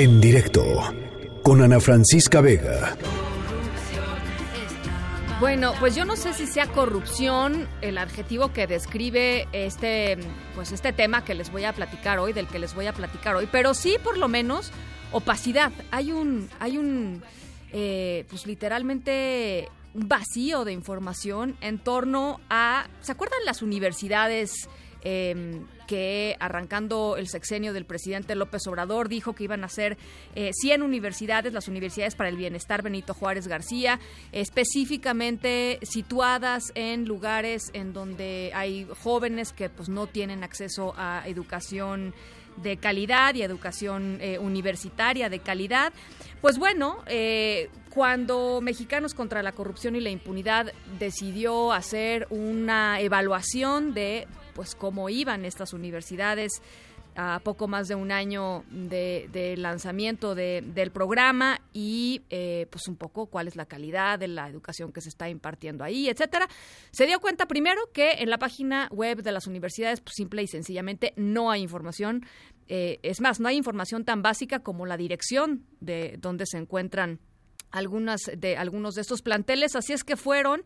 En directo con Ana Francisca Vega. Bueno, pues yo no sé si sea corrupción el adjetivo que describe este, pues este tema que les voy a platicar hoy, del que les voy a platicar hoy, pero sí por lo menos opacidad. Hay un, hay un, eh, pues literalmente un vacío de información en torno a, ¿se acuerdan las universidades? Eh, que arrancando el sexenio del presidente López Obrador dijo que iban a ser 100 eh, universidades, las universidades para el bienestar Benito Juárez García, específicamente situadas en lugares en donde hay jóvenes que pues no tienen acceso a educación de calidad y educación eh, universitaria de calidad. Pues bueno, eh, cuando Mexicanos contra la Corrupción y la Impunidad decidió hacer una evaluación de pues cómo iban estas universidades a poco más de un año de, lanzamiento del programa y eh, pues un poco cuál es la calidad de la educación que se está impartiendo ahí, etcétera. Se dio cuenta primero que en la página web de las universidades pues, simple y sencillamente no hay información. Eh, es más, no hay información tan básica como la dirección de donde se encuentran algunas de algunos de estos planteles. Así es que fueron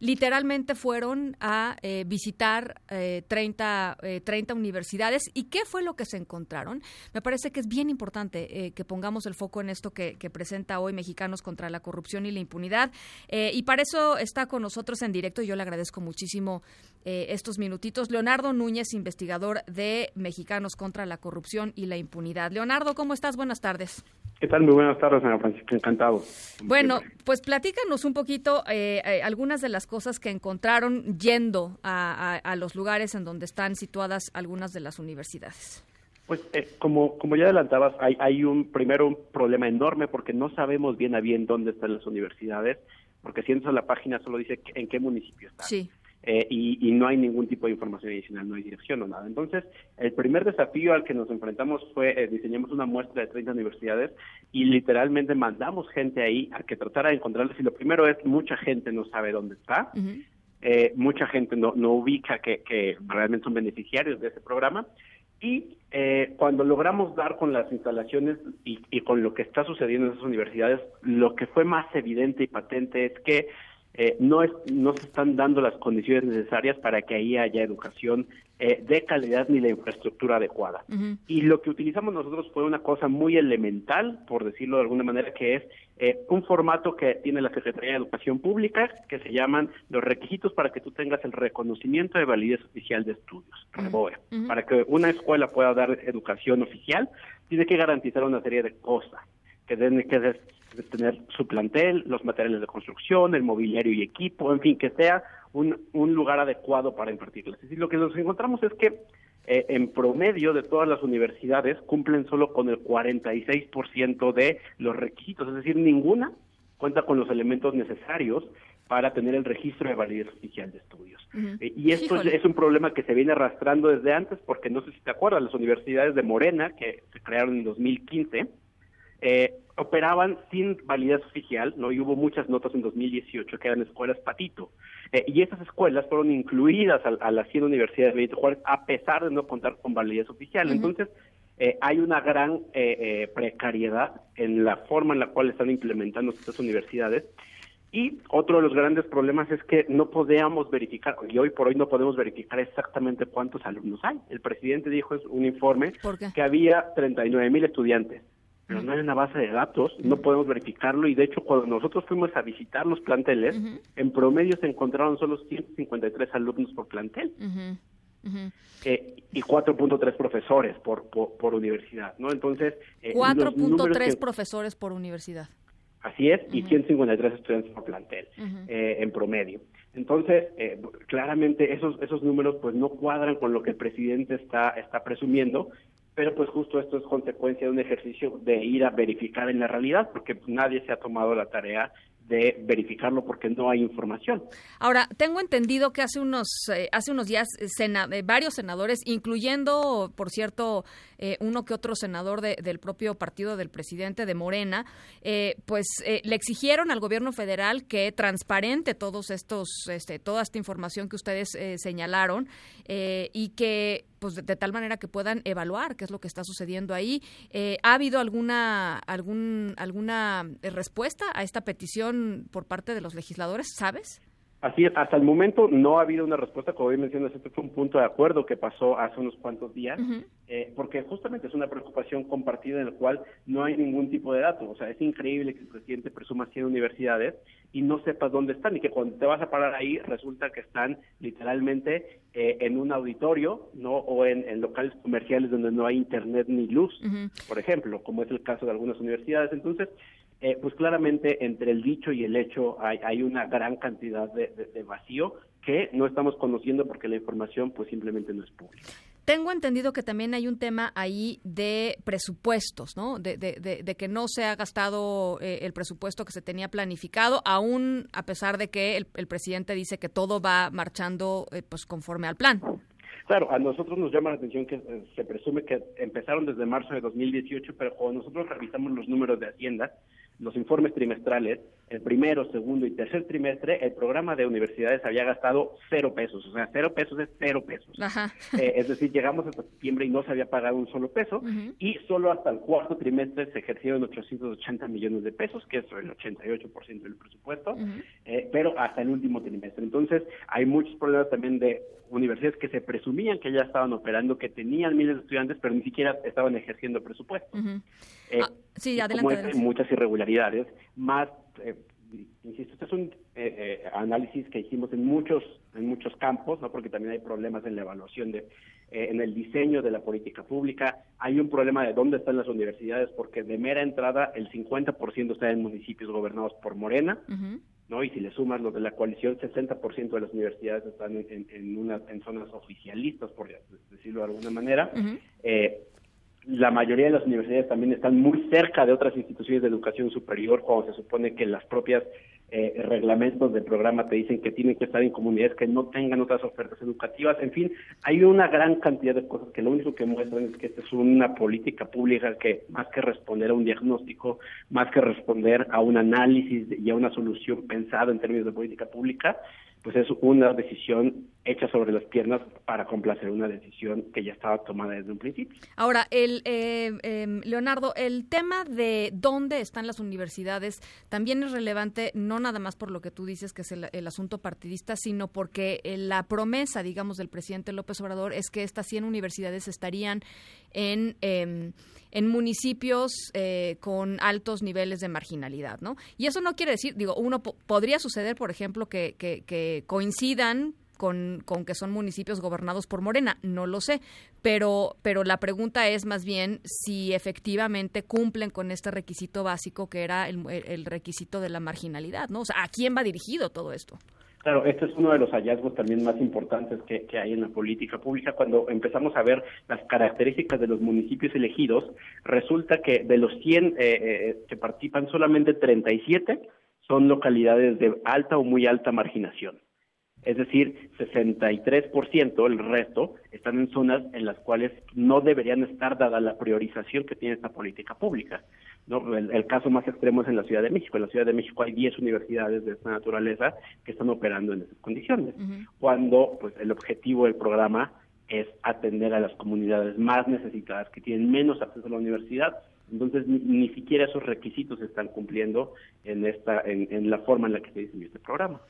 literalmente fueron a eh, visitar eh, 30, eh, universidades. ¿Y qué fue lo que se encontraron? Me parece que es bien importante eh, que pongamos el foco en esto que, presenta hoy Mexicanos contra la corrupción y la impunidad. y para eso está con nosotros en directo y yo le agradezco muchísimo estos minutitos. Leonardo Núñez, investigador de Mexicanos contra la corrupción y la impunidad. Leonardo, ¿cómo estás? Buenas tardes. ¿Qué tal? Muy buenas tardes, Ana Francisca. Encantado. Bueno, pues platícanos un poquito algunas de las cosas que encontraron yendo a, los lugares en donde están situadas algunas de las universidades? Pues eh, como, como ya adelantabas, hay, hay un primero un problema enorme porque no sabemos bien a bien dónde están las universidades, porque si entras a la página solo dice en qué municipio están. Sí. Eh, y, no hay ningún tipo de información adicional, no hay dirección o nada. Entonces, el primer desafío al que nos enfrentamos fue eh, diseñamos una muestra de 30 universidades y literalmente mandamos gente ahí a que tratara de encontrarlas. Y lo primero es, mucha gente no sabe dónde está, eh, mucha gente no, no ubica que, que realmente son beneficiarios de ese programa. Y eh, cuando logramos dar con las instalaciones y, y, con lo que está sucediendo en esas universidades, lo que fue más evidente y patente es que eh, no, es, no se están dando las condiciones necesarias para que ahí haya educación eh, de calidad ni la infraestructura adecuada. Y lo que utilizamos nosotros fue una cosa muy elemental, por decirlo de alguna manera, que es eh, un formato que tiene la Secretaría de Educación Pública, que se llaman los requisitos para que tú tengas el reconocimiento de validez oficial de estudios, Para que una escuela pueda dar educación oficial, tiene que garantizar una serie de cosas que tiene que tener su plantel, los materiales de construcción, el mobiliario y equipo, en fin, que sea un, un lugar adecuado para impartirlas. Y lo que nos encontramos es que eh, en promedio de todas las universidades cumplen solo con el 46% de los requisitos, es decir, ninguna cuenta con los elementos necesarios para tener el registro de validez oficial de estudios. Eh, y esto es, un problema que se viene arrastrando desde antes, porque no sé si te acuerdas, las universidades de Morena, que se crearon en 2015, eh, operaban sin validez oficial, ¿no? Y hubo muchas notas en 2018 que eran escuelas patito. Eh, y esas escuelas fueron incluidas a, las 100 universidades de Benito Juárez a pesar de no contar con validez oficial. Entonces, eh, hay una gran eh, precariedad en la forma en la cual están implementando estas universidades. Y otro de los grandes problemas es que no podíamos verificar, y hoy por hoy no podemos verificar exactamente cuántos alumnos hay. El presidente dijo en un informe que había 39 mil estudiantes pero no hay una base de datos, no podemos verificarlo y de hecho cuando nosotros fuimos a visitar los planteles, en promedio se encontraron solo 153 alumnos por plantel. Eh, y 4.3 profesores por, por, universidad, ¿no? Entonces... 4.3 eh, profesores por universidad. Así es, y 153 estudiantes por plantel eh, en promedio. Entonces, claramente esos esos números pues no cuadran con lo que el presidente está está presumiendo pero pues justo esto es consecuencia de un ejercicio de ir a verificar en la realidad, porque nadie se ha tomado la tarea de verificarlo porque no hay información. Ahora, tengo entendido que hace unos eh, hace unos días eh, eh, varios senadores, incluyendo, por cierto, uno que otro senador del propio partido del presidente de Morena, pues le exigieron al gobierno federal que transparente todos estos, este, toda esta información que ustedes señalaron y que pues de, tal manera que puedan evaluar qué es lo que está sucediendo ahí. Eh, ¿Ha habido alguna algún alguna respuesta a esta petición por parte de los legisladores? ¿Sabes? Así es, hasta el momento no ha habido una respuesta, como bien mencionas, este fue un punto de acuerdo que pasó hace unos cuantos días, eh, porque justamente es una preocupación compartida en la cual no hay ningún tipo de datos. O sea, es increíble que el presidente presuma 100 universidades y no sepas dónde están y que cuando te vas a parar ahí resulta que están literalmente eh, en un auditorio no o en, locales comerciales donde no hay internet ni luz, por ejemplo, como es el caso de algunas universidades. Entonces, eh, pues claramente entre el dicho y el hecho hay, una gran cantidad de, vacío que no estamos conociendo porque la información pues simplemente no es pública. Tengo entendido que también hay un tema ahí de presupuestos, ¿no? De, que no se ha gastado eh, el presupuesto que se tenía planificado, aún a pesar de que el, presidente dice que todo va marchando eh, pues conforme al plan. Claro, a nosotros nos llama la atención que se presume que empezaron desde marzo de 2018, pero cuando nosotros revisamos los números de Hacienda, los informes trimestrales, el primero, segundo y tercer trimestre, el programa de universidades había gastado cero pesos. O sea, cero pesos es cero pesos. Eh, es decir, llegamos hasta septiembre y no se había pagado un solo peso. Y solo hasta el cuarto trimestre se ejercieron 880 millones de pesos, que es el 88% del presupuesto, eh, pero hasta el último trimestre. Entonces, hay muchos problemas también de universidades que se presumían que ya estaban operando, que tenían miles de estudiantes, pero ni siquiera estaban ejerciendo presupuesto. Eh, ah, sí, adelante. muchas irregularidades, más, eh, insisto, este es un eh, análisis que hicimos en muchos en muchos campos, no porque también hay problemas en la evaluación de en el diseño de la política pública, hay un problema de dónde están las universidades, porque de mera entrada el 50% está en municipios gobernados por Morena, ¿no? Y si le sumas lo de la coalición, 60% de las universidades están en, en, una, en zonas oficialistas, por decirlo de alguna manera. eh, la mayoría de las universidades también están muy cerca de otras instituciones de educación superior, cuando se supone que las propias eh, reglamentos del programa te dicen que tienen que estar en comunidades que no tengan otras ofertas educativas. En fin, hay una gran cantidad de cosas que lo único que muestran es que esta es una política pública que más que responder a un diagnóstico, más que responder a un análisis y a una solución pensada en términos de política pública, pues es una decisión hecha sobre las piernas para complacer una decisión que ya estaba tomada desde un principio. Ahora, el eh, em, Leonardo, el tema de dónde están las universidades también es relevante, no nada más por lo que tú dices que es el, asunto partidista, sino porque eh, la promesa, digamos, del presidente López Obrador es que estas 100 universidades estarían en, em, en municipios eh, con altos niveles de marginalidad, ¿no? Y eso no quiere decir, digo, uno podría suceder, por ejemplo, que, que, coincidan con, con, que son municipios gobernados por Morena, no lo sé, pero, pero la pregunta es más bien si efectivamente cumplen con este requisito básico que era el, el requisito de la marginalidad, ¿no? O sea, ¿a quién va dirigido todo esto? Claro, este es uno de los hallazgos también más importantes que, hay en la política pública. Cuando empezamos a ver las características de los municipios elegidos, resulta que de los 100 eh, eh, que participan, solamente 37 son localidades de alta o muy alta marginación. Es decir, 63%, el resto, están en zonas en las cuales no deberían estar dada la priorización que tiene esta política pública. ¿no? El, caso más extremo es en la Ciudad de México. En la Ciudad de México hay 10 universidades de esta naturaleza que están operando en esas condiciones, cuando pues el objetivo del programa es atender a las comunidades más necesitadas que tienen menos acceso a la universidad. Entonces ni, siquiera esos requisitos se están cumpliendo en esta en, en la forma en la que se diseñó este programa.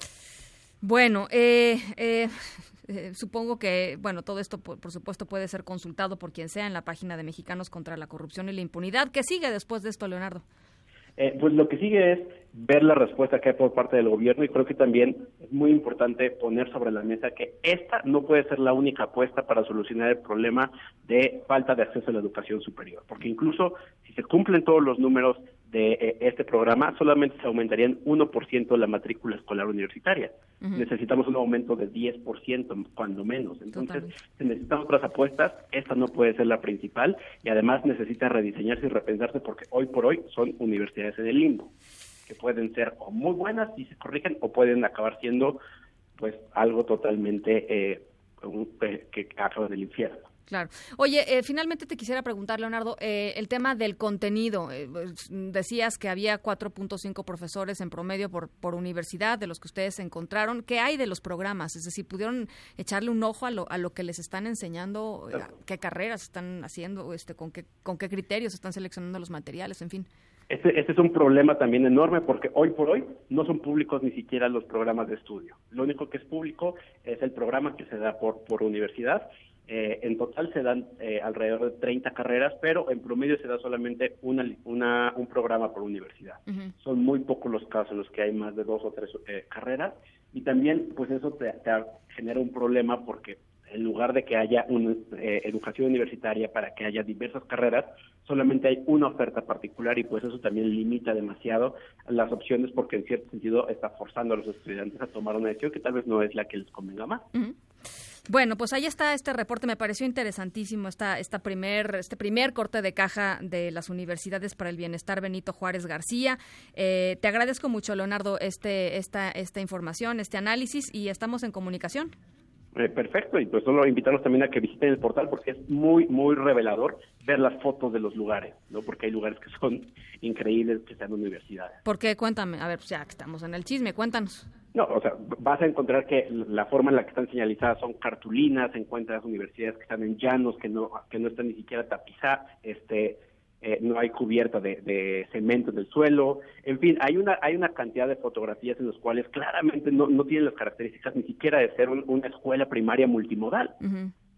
Bueno, eh, eh, eh, supongo que, bueno, todo esto, por, supuesto, puede ser consultado por quien sea en la página de Mexicanos contra la Corrupción y la Impunidad. ¿Qué sigue después de esto, Leonardo? pues lo que sigue es ver la respuesta que hay por parte del gobierno y creo que también es muy importante poner sobre la mesa que esta no puede ser la única apuesta para solucionar el problema de falta de acceso a la educación superior, porque incluso si se cumplen todos los números de eh, este programa, solamente se aumentarían 1% la matrícula escolar universitaria. Necesitamos un aumento de 10%, cuando menos. Entonces, si necesitamos otras apuestas, esta no puede ser la principal y además necesita rediseñarse y repensarse porque hoy por hoy son universidades en el limbo, que pueden ser o muy buenas si se corrigen o pueden acabar siendo pues algo totalmente eh, que acaba del infierno. Claro. Oye, eh, finalmente te quisiera preguntar, Leonardo, eh, el tema del contenido. Eh, pues, decías que había 4.5 profesores en promedio por, por universidad, de los que ustedes encontraron. ¿Qué hay de los programas? Es decir, ¿pudieron echarle un ojo a lo, a lo que les están enseñando? ¿Qué carreras están haciendo? Este, con, qué, ¿Con qué criterios están seleccionando los materiales? En fin. Este, este, es un problema también enorme porque hoy por hoy no son públicos ni siquiera los programas de estudio. Lo único que es público es el programa que se da por, por universidad eh, en total se dan eh, alrededor de 30 carreras, pero en promedio se da solamente una, una un programa por universidad. Son muy pocos los casos en los que hay más de dos o tres eh, carreras y también pues eso te, genera un problema porque en lugar de que haya una educación universitaria para que haya diversas carreras, solamente hay una oferta particular y pues eso también limita demasiado las opciones porque en cierto sentido está forzando a los estudiantes a tomar una decisión que tal vez no es la que les convenga más. Bueno, pues ahí está este reporte, me pareció interesantísimo esta, esta primer, este primer corte de caja de las universidades para el bienestar Benito Juárez García. Eh, te agradezco mucho, Leonardo, este, esta, esta información, este análisis y estamos en comunicación. Eh, perfecto, y pues solo invitarlos también a que visiten el portal porque es muy, muy revelador ver las fotos de los lugares, ¿no? Porque hay lugares que son increíbles, que sean universidades. ¿Por qué? Cuéntame, a ver, pues ya que estamos en el chisme, cuéntanos. No, o sea, vas a encontrar que la forma en la que están señalizadas son cartulinas, encuentras universidades que están en llanos, que no, que no están ni siquiera tapizadas, este, eh, no hay cubierta de, cemento en el suelo, en fin, hay una, hay una cantidad de fotografías en las cuales claramente no, no tienen las características ni siquiera de ser una escuela primaria multimodal.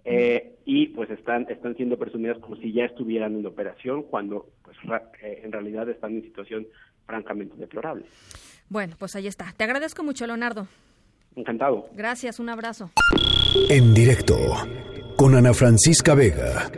Eh, y pues están están siendo presumidas como si ya estuvieran en operación cuando pues eh, en realidad están en situación francamente deplorable. Bueno, pues ahí está. Te agradezco mucho, Leonardo. Encantado. Gracias, un abrazo. En directo con Ana Francisca Vega.